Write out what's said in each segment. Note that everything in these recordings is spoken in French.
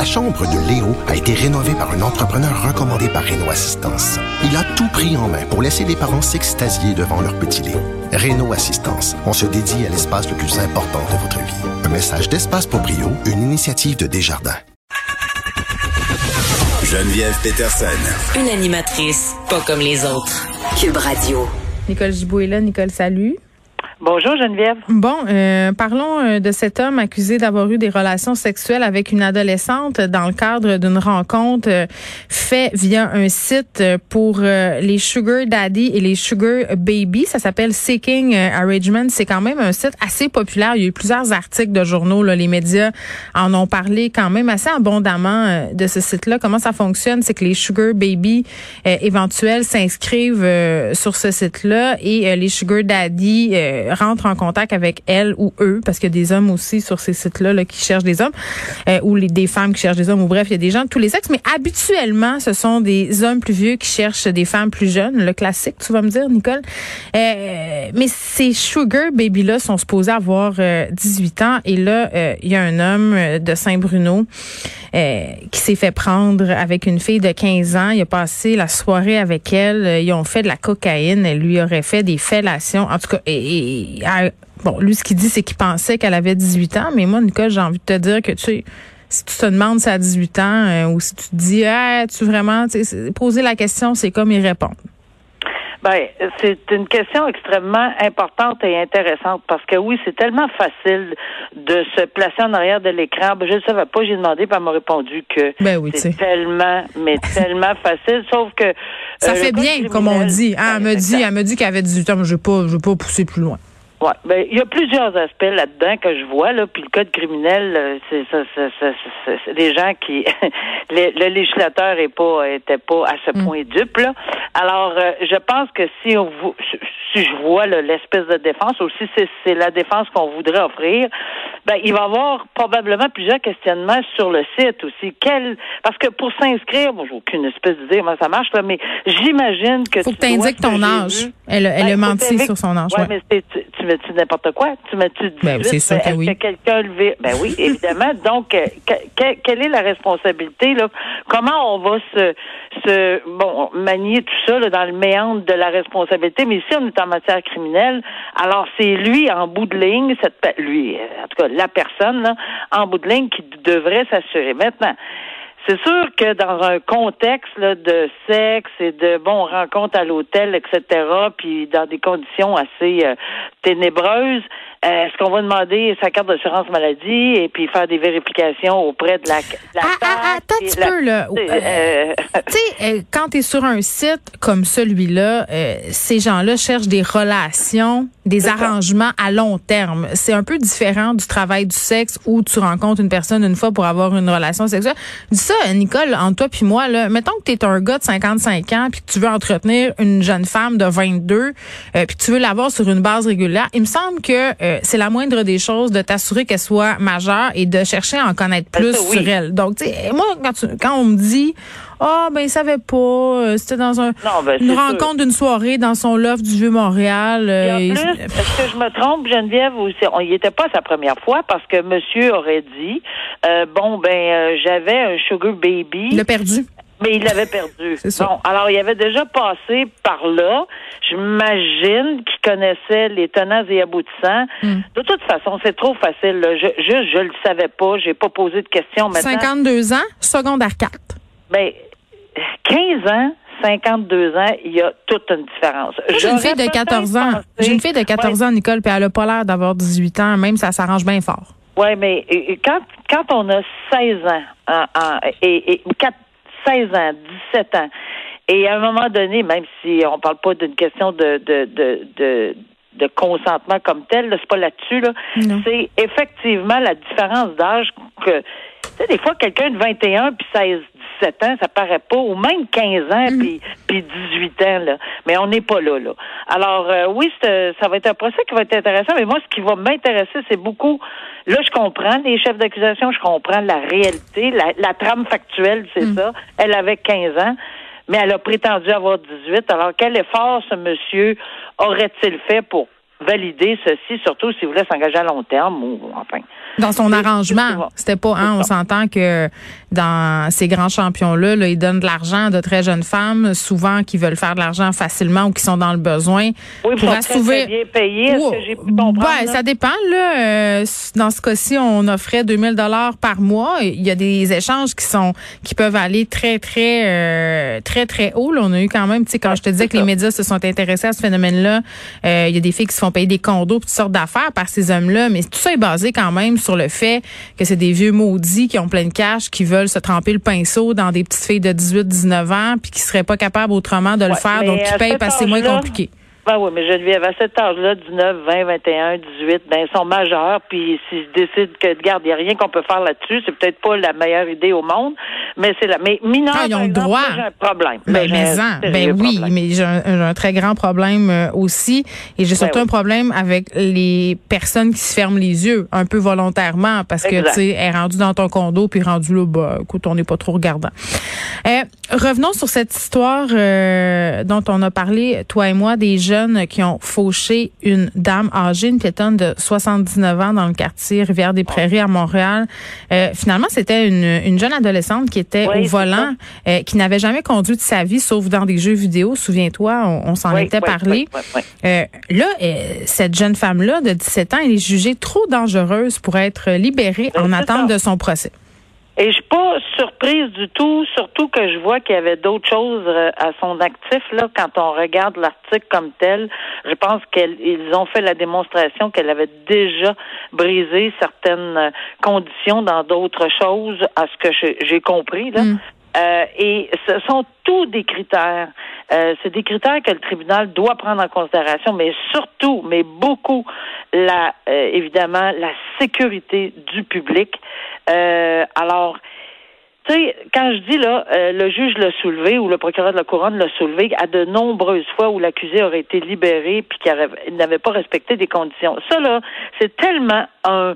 La chambre de Léo a été rénovée par un entrepreneur recommandé par Renault Assistance. Il a tout pris en main pour laisser les parents s'extasier devant leur petit Léo. Renault Assistance, on se dédie à l'espace le plus important de votre vie. Un message d'Espace pour Brio, une initiative de Desjardins. Geneviève Peterson. Une animatrice pas comme les autres. Cube Radio. Nicole Gibault est là. Nicole, salut. Bonjour Geneviève. Bon, euh, parlons euh, de cet homme accusé d'avoir eu des relations sexuelles avec une adolescente dans le cadre d'une rencontre euh, faite via un site pour les sugar daddy et les sugar baby. Ça s'appelle Seeking Arrangement. C'est quand même un site assez populaire. Il y a eu plusieurs articles de journaux. Là. Les médias en ont parlé quand même assez abondamment de ce site-là. Comment ça fonctionne? C'est que les sugar baby éventuels s'inscrivent sur ce site-là et les sugar daddy rentre en contact avec elle ou eux, parce qu'il y a des hommes aussi sur ces sites-là là, qui cherchent des hommes, euh, ou les, des femmes qui cherchent des hommes, ou bref, il y a des gens de tous les sexes, mais habituellement, ce sont des hommes plus vieux qui cherchent des femmes plus jeunes, le classique, tu vas me dire, Nicole. Euh, mais ces sugar baby-là sont supposés avoir 18 euh, ans, et là, il y a un homme de Saint-Bruno qui s'est fait prendre avec une fille de 15 ans. Il a passé la soirée avec elle. Ils ont fait de la cocaïne. Elle lui aurait fait des fellations. En tout cas, et bon, lui, ce qu'il dit, c'est qu'il pensait qu'elle avait 18 ans, mais moi, Nicole, j'ai envie de te dire que, tu sais, si tu te demandes si elle a 18 ans euh, ou si tu te dis, ah, tu vraiment, poser la question, c'est comme y répondre. Ben, c'est une question extrêmement importante et intéressante parce que oui, c'est tellement facile de se placer en arrière de l'écran. Ben, je ne savais pas, j'ai demandé, puis elle m'a répondu que ben c'est tellement, mais tellement facile, sauf que ça euh, fait bien, comme on dit. Ah, elle me dit, elle me dit qu'elle avait 18 ans, mais je ne vais pas pousser plus loin. Ouais, ben il y a plusieurs aspects là-dedans que je vois là, puis le code criminel, euh, c'est ça, c'est des gens qui le, législateur est pas était pas à ce mm. point dupe là. Alors euh, je pense que si on si je vois l'espèce de défense aussi c'est la défense qu'on voudrait offrir, ben il va y avoir probablement plusieurs questionnements sur le site aussi. Quel parce que pour s'inscrire, moi j'ai aucune espèce d'idée comment ça marche là, mais j'imagine que faut que tu indiques ton âge. Elle, elle ben, a menti sur son âge. Ouais, mais tu mets-tu n'importe quoi? Tu mets-tu ben, c'est sûr que oui. que quelqu'un levé? Ben oui, évidemment. Donc, euh, quelle est la responsabilité? Là? Comment on va se, se bon, manier tout ça là, dans le méandre de la responsabilité? Mais ici, on est en matière criminelle. Alors, c'est lui, en bout de ligne, cette lui, euh, en tout cas, la personne, là, en bout de ligne, qui devrait s'assurer. Maintenant, c'est sûr que dans un contexte de sexe et de bon rencontre à l'hôtel, etc., puis dans des conditions assez euh, ténébreuses, euh, est-ce qu'on va demander sa carte d'assurance maladie et puis faire des vérifications auprret de la, la ah, ah, ah attends un petit peu, là. Euh, tu sais, quand tu es sur un site comme celui-là, ces gens-là cherchent des relations, des arrangements à long terme. C'est un peu différent du travail du sexe où tu rencontres une personne une fois pour avoir une relation sexuelle. Nicole, entre toi puis moi, là, mettons que tu es un gars de 55 ans puis que tu veux entretenir une jeune femme de 22 euh, puis que tu veux l'avoir sur une base régulière, il me semble que euh, c'est la moindre des choses de t'assurer qu'elle soit majeure et de chercher à en connaître plus sur elle. Donc, tu sais, moi, quand, quand on me dit ah, oh, ben, il savait pas. Euh, c'était dans un, ben, une rencontre d'une soirée dans son loft du Vieux-Montréal. Euh, est-ce que je me trompe, Geneviève, ou on y était pas sa première fois parce que monsieur aurait dit, euh, bon, ben, j'avais un sugar baby. Il l'a perdu. Mais il l'avait perdu. Bon, alors il avait déjà passé par là. J'imagine qu'il connaissait les tenants et aboutissants. Hmm. De toute façon, c'est trop facile. Je, juste, je le savais pas. J'ai pas posé de questions maintenant. 52 ans, secondaire 4. Ben, 15 ans, 52 ans, il y a toute une différence. J'ai une fille de 14 ans. J'ai une fille de 14 ans, Nicole, puis elle n'a pas l'air d'avoir 18 ans, même ça s'arrange bien fort. Oui, mais quand, quand on a 16 ans, et, et 16 ans, 17 ans, et à un moment donné, même si on parle pas d'une question de, de, de, de de consentement comme tel, c'est pas là-dessus, là. C'est effectivement la différence d'âge que, tu sais, des fois, quelqu'un de 21 puis 16, 17 ans, ça paraît pas, ou même 15 ans, mhm. puis, 18 ans, là. Mais on n'est pas là, là. Alors, euh, oui, ça va être un procès qui va être intéressant, mais moi, ce qui va m'intéresser, c'est beaucoup, là, je comprends les chefs d'accusation, je comprends la réalité, la, trame factuelle, c'est mhm. ça. Elle avait 15 ans mais elle a prétendu avoir 18. Alors, quel effort ce monsieur aurait-il fait pour valider ceci, surtout s'il voulait s'engager à long terme ou enfin. Dans son arrangement, c'était pas, hein, on s'entend que dans ces grands champions-là, là, ils donnent de l'argent à de très jeunes femmes, souvent qui veulent faire de l'argent facilement ou qui sont dans le besoin. Oui, pour assouvir. Bien payé, que j'ai pu comprendre? Ben, ça dépend, là. Euh, dans ce cas-ci, on offrait 2000 dollars par mois. Il y a des échanges qui sont, qui peuvent aller très, très, euh, très, très haut. Là. On a eu quand même, tu sais, quand je te disais que les médias se sont intéressés à ce phénomène-là, euh, il y a des filles qui se font payer des condos, toutes sortes d'affaires par ces hommes-là, mais tout ça est basé quand même sur le fait que c'est des vieux maudits qui ont plein de cash, qui veulent se tremper le pinceau dans des petites filles de 18-19 ans, puis qui seraient pas capables autrement de le faire, donc qui payent parce que c'est moins compliqué. Ben oui, mais Geneviève, à cet âge-là, 19, 20, 21, 18, ben, ils sont majeurs, puis s'ils décident que, regarde, il n'y a rien qu'on peut faire là-dessus, c'est peut-être pas la meilleure idée au monde, mais c'est là. Mais mineurs, ah, ils ont le droit. j'ai un problème. Ben, mais, ben oui, mais j'ai un, très grand problème euh, aussi, et j'ai ben surtout un problème avec les personnes qui se ferment les yeux, un peu volontairement, parce que, tu sais, est rendu dans ton condo, puis rendu là, bah, écoute, on n'est pas trop regardant. Euh, revenons sur cette histoire euh, dont on a parlé, toi et moi, des jeunes qui ont fauché une dame âgée, une piétonne de 79 ans dans le quartier Rivière-des-Prairies à Montréal. Euh, finalement, c'était une, une, jeune adolescente qui était au volant, euh, qui n'avait jamais conduit de sa vie, sauf dans des jeux vidéo. Souviens-toi, on, s'en était parlé. Euh, là, cette jeune femme-là de 17 ans, elle est jugée trop dangereuse pour être libérée ben, en attente de son procès. Et je suis pas surprise du tout, surtout que je vois qu'il y avait d'autres choses euh, à son actif là. Quand on regarde l'article comme tel, je pense qu'ils ont fait la démonstration qu'elle avait déjà brisé certaines euh, conditions dans d'autres choses, à ce que j'ai compris là. Mm. Euh, et ce sont tous des critères. Euh, c'est des critères que le tribunal doit prendre en considération, mais surtout, mais beaucoup, la euh, évidemment la sécurité du public. Euh, alors, tu sais, quand je dis là, le juge l'a soulevé ou le procureur de la couronne l'a soulevé à de nombreuses fois où l'accusé aurait été libéré puis qu'il n'avait pas respecté des conditions. Ça là, c'est tellement un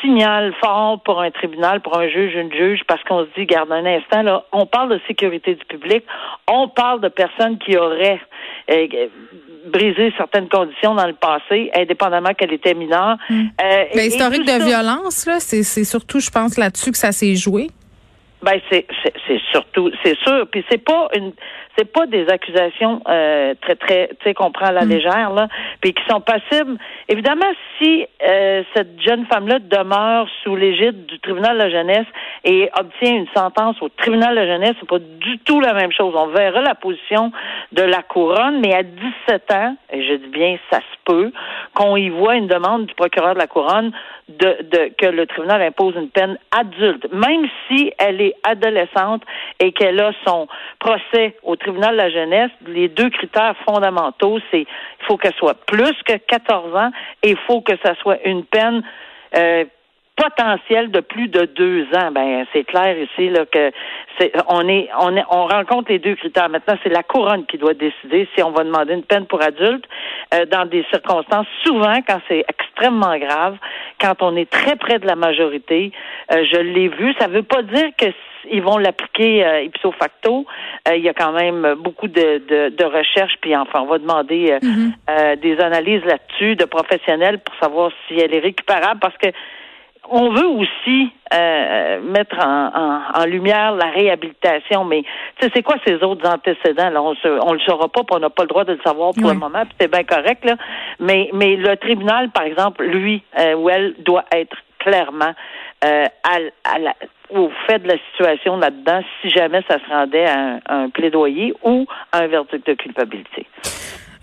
signal fort pour un tribunal, pour un juge, une juge, parce qu'on se dit, garde un instant, là, on parle de sécurité du public, on parle de personnes qui auraient euh, brisé certaines conditions dans le passé, indépendamment qu'elle était mineure. Hmm. Euh, L'historique de violence, là, c'est surtout, je pense, là-dessus que ça s'est joué. Ben c'est c'est surtout c'est sûr puis c'est pas une c'est pas des accusations euh, très très tu sais qu'on prend à la mm. légère là puis qui sont passibles évidemment si euh, cette jeune femme là demeure sous l'égide du tribunal de la jeunesse et obtient une sentence au tribunal de la jeunesse c'est pas du tout la même chose on verra la position de la couronne mais à 17 ans et je dis bien ça se peut qu'on y voit une demande du procureur de la couronne de, de que le tribunal impose une peine adulte même si elle est adolescente et qu'elle a son procès au tribunal de la jeunesse, les deux critères fondamentaux, c'est il faut qu'elle soit plus que 14 ans et il faut que ça soit une peine euh, potentielle de plus de deux ans. Ben c'est clair ici là que c'est on est on est on rencontre les deux critères. Maintenant, c'est la couronne qui doit décider si on va demander une peine pour adultes euh, dans des circonstances souvent quand c'est extrêmement grave, quand on est très près de la majorité. Euh, je l'ai vu. Ça veut pas dire que ils vont l'appliquer euh, ipso facto. Euh, il y a quand même beaucoup de, de, recherches, puis enfin, on va demander euh, mm-hmm. des analyses là-dessus de professionnels pour savoir si elle est récupérable, parce que on veut aussi mettre en, lumière la réhabilitation, mais c'est quoi ces autres antécédents là? On ne le saura pas, puis on n'a pas le droit de le savoir pour le moment, puis c'est bien correct là. Mais mais le tribunal, par exemple, lui ou elle doit être clairement à, à la, au fait de la situation là-dedans si jamais ça se rendait à un, plaidoyer ou à un verdict de culpabilité.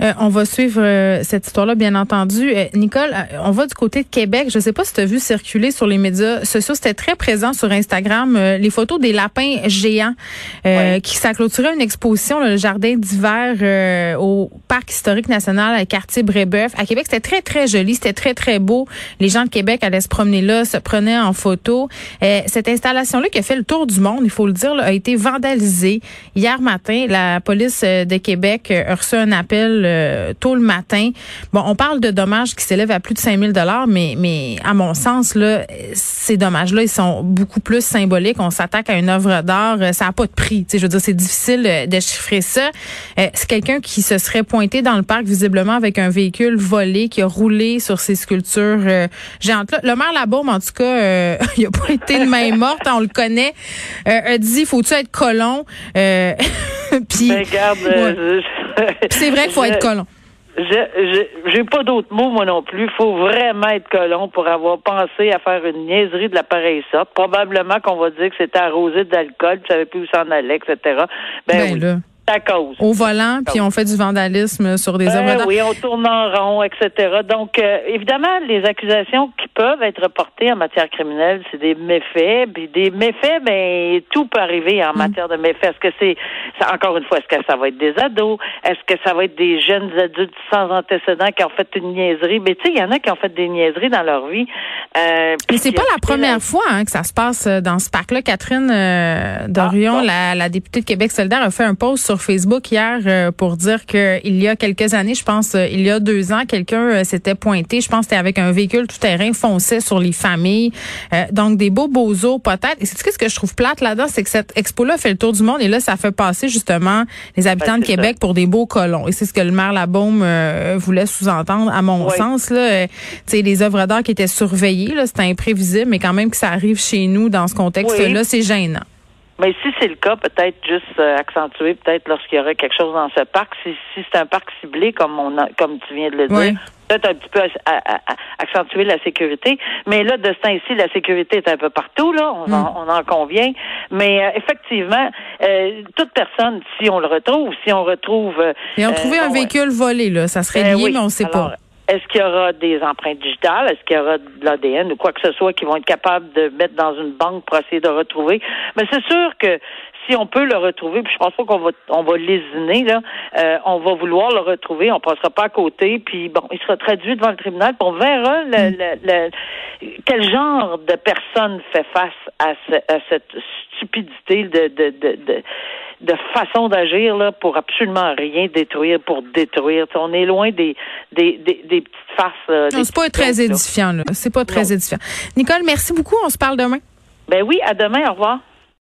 Euh, on va suivre euh, cette histoire-là, bien entendu. Euh, Nicole, on va du côté de Québec. Je ne sais pas si tu as vu circuler sur les médias sociaux. C'était très présent sur Instagram, les photos des lapins géants qui ça une exposition, le jardin d'hiver au Parc historique national à quartier Brébeuf. À Québec, c'était très, très joli. C'était très, très beau. Les gens de Québec allaient se promener là, se prenaient en photo. cette installation-là qui a fait le tour du monde, il faut le dire, a été vandalisée. Hier matin, la police de Québec a reçu un appel euh, tôt le matin. Bon, on parle de dommages qui s'élèvent à plus de 5000 dollars, mais mais à mon sens là, ces dommages-là, ils sont beaucoup plus symboliques. On s'attaque à une œuvre d'art, euh, ça n'a pas de prix. Tu sais, je veux dire, c'est difficile de chiffrer ça. c'est quelqu'un qui se serait pointé dans le parc visiblement avec un véhicule volé, qui a roulé sur ces sculptures géantes. Là, le maire Labaume, en tout cas, il a pas été de main morte, on le connaît. a dit, faut-tu être colon? Puis, ben, euh, c'est vrai qu'il faut être colon. J'ai pas d'autres mots, moi non plus. Il faut vraiment être colon pour avoir pensé à faire une niaiserie de la pareille sorte. Probablement qu'on va dire que c'était arrosé d'alcool, tu savais plus où s'en allait, etc. Ben, ben oui. Là cause. Au volant, puis on fait du vandalisme sur des œuvres d'art. Oui, on tourne en rond, etc. Donc, euh, évidemment, les accusations qui peuvent être reportées en matière criminelle, c'est des méfaits. Puis des méfaits, ben tout peut arriver en mm. matière de méfaits. Est-ce que c'est, encore une fois, est-ce que ça va être des ados? Est-ce que ça va être des jeunes adultes sans antécédents qui ont fait une niaiserie? Mais tu sais, il y en a qui ont fait des niaiseries dans leur vie. Euh, Mais c'est pas la première fois hein, que ça se passe euh, dans ce parc-là. Catherine euh, Dorion, ah, la, la, députée de Québec solidaire, a fait un post sur Facebook hier euh, pour dire que il y a quelques années, je pense, il y a deux ans, quelqu'un s'était pointé, je pense, c'était avec un véhicule tout terrain, fonçait sur les familles. donc des beaux beaux os peut-être. Et c'est ce que je trouve plate là-dedans, c'est que cette expo-là fait le tour du monde et là, ça fait passer justement les habitants de Québec pour des beaux colons. Et c'est ce que le maire Labaume voulait sous-entendre, à mon sens. Là, tu sais, les œuvres d'art qui étaient surveillées, là, c'était imprévisible, mais quand même que ça arrive chez nous dans ce contexte-là, c'est gênant. Mais si c'est le cas, peut-être juste euh, accentuer, peut-être lorsqu'il y aurait quelque chose dans ce parc. Si, si c'est un parc ciblé, comme on a, comme tu viens de le dire, peut-être un petit peu accentuer la sécurité. Mais là, de ce temps-ci, la sécurité est un peu partout, là, on, en, mm. convient. Mais euh, effectivement, euh, toute personne, si on le retrouve, si on retrouve... Et on trouvait un véhicule volé, là, ça serait lié, mais on ne sait pas. Est-ce qu'il y aura des empreintes digitales? Est-ce qu'il y aura de l'ADN ou quoi que ce soit qui vont être capables de mettre dans une banque pour essayer de retrouver? Mais c'est sûr que si on peut le retrouver, puis je pense pas qu'on va on va lésiner, là, euh, on va vouloir le retrouver, on passera pas à côté, puis bon, il sera traduit devant le tribunal, puis on verra le, le, quel genre de personne fait face à, à cette stupidité de, de, de, de de façon d'agir là pour absolument rien détruire pour détruire. on est loin des des, des, des petites faces. Euh, c'est pas très édifiant là. C'est pas très édifiant. Nicole, merci beaucoup. On se parle demain. Ben oui, à demain. Au revoir.